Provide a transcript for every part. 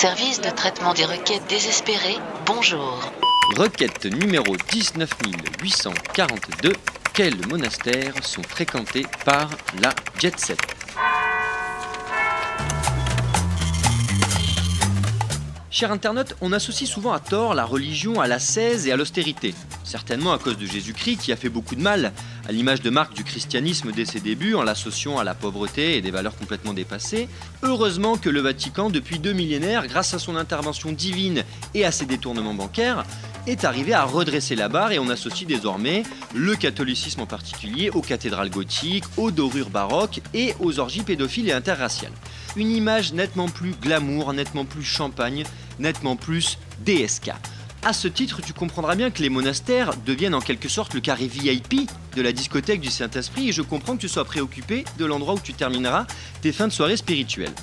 Service de traitement des requêtes désespérées, bonjour. Requête numéro 19842. Quels monastères sont fréquentés par la jet set? Cher internaute, on associe souvent à tort la religion à l'ascèse et à l'austérité. Certainement à cause de Jésus-Christ qui a fait beaucoup de mal, à l'image de marque du christianisme dès ses débuts en l'associant à la pauvreté et des valeurs complètement dépassées. Heureusement que le Vatican, depuis deux millénaires, grâce à son intervention divine et à ses détournements bancaires, est arrivé à redresser la barre et on associe désormais le catholicisme en particulier aux cathédrales gothiques, aux dorures baroques et aux orgies pédophiles et interraciales. Une image nettement plus glamour, nettement plus champagne, nettement plus DSK. À ce titre, tu comprendras bien que les monastères deviennent en quelque sorte le carré VIP de la discothèque du Saint-Esprit et je comprends que tu sois préoccupé de l'endroit où tu termineras tes fins de soirée spirituelles.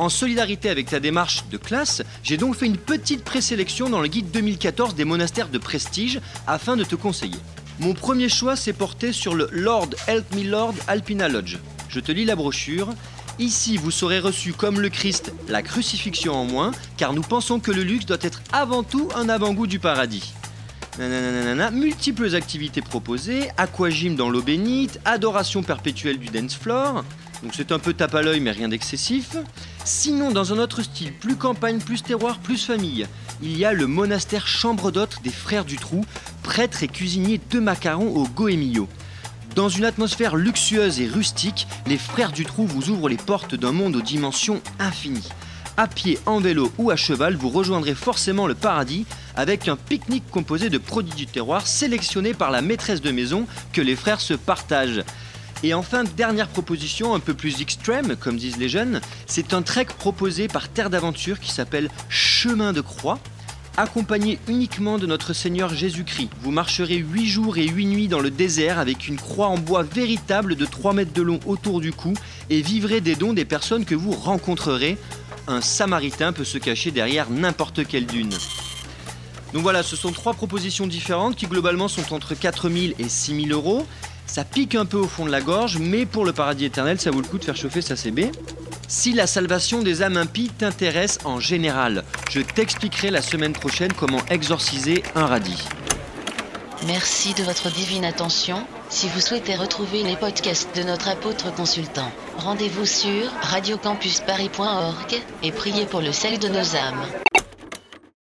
En solidarité avec ta démarche de classe, j'ai donc fait une petite présélection dans le guide 2014 des monastères de prestige afin de te conseiller. Mon premier choix s'est porté sur le Lord Help Me Lord Alpina Lodge. Je te lis la brochure. Ici, vous serez reçu comme le Christ, la crucifixion en moins, car nous pensons que le luxe doit être avant tout un avant-goût du paradis. Multiples activités proposées, aquagym dans l'eau bénite, adoration perpétuelle du dance floor. Donc c'est un peu tape à l'œil mais rien d'excessif. Sinon, dans un autre style, plus campagne, plus terroir, plus famille, il y a le monastère chambre d'hôte des frères du Trou, prêtre et cuisinier de macarons au Goemio. Dans une atmosphère luxueuse et rustique, les frères du trou vous ouvrent les portes d'un monde aux dimensions infinies. À pied, en vélo ou à cheval, vous rejoindrez forcément le paradis avec un pique-nique composé de produits du terroir sélectionnés par la maîtresse de maison que les frères se partagent. Et enfin, dernière proposition, un peu plus extrême, comme disent les jeunes, c'est un trek proposé par Terre d'Aventure qui s'appelle Chemin de Croix accompagné uniquement de notre Seigneur Jésus-Christ. Vous marcherez 8 jours et 8 nuits dans le désert avec une croix en bois véritable de 3 mètres de long autour du cou et vivrez des dons des personnes que vous rencontrerez. Un samaritain peut se cacher derrière n'importe quelle dune. Donc voilà, ce sont trois propositions différentes qui globalement sont entre 4000 et 6000 euros. Ça pique un peu au fond de la gorge, mais pour le paradis éternel, ça vaut le coup de faire chauffer sa CB. Si la salvation des âmes impies t'intéresse en général, je t'expliquerai la semaine prochaine comment exorciser un radis. Merci de votre divine attention. Si vous souhaitez retrouver les podcasts de notre apôtre consultant, rendez-vous sur radiocampusparis.org et priez pour le salut de nos âmes.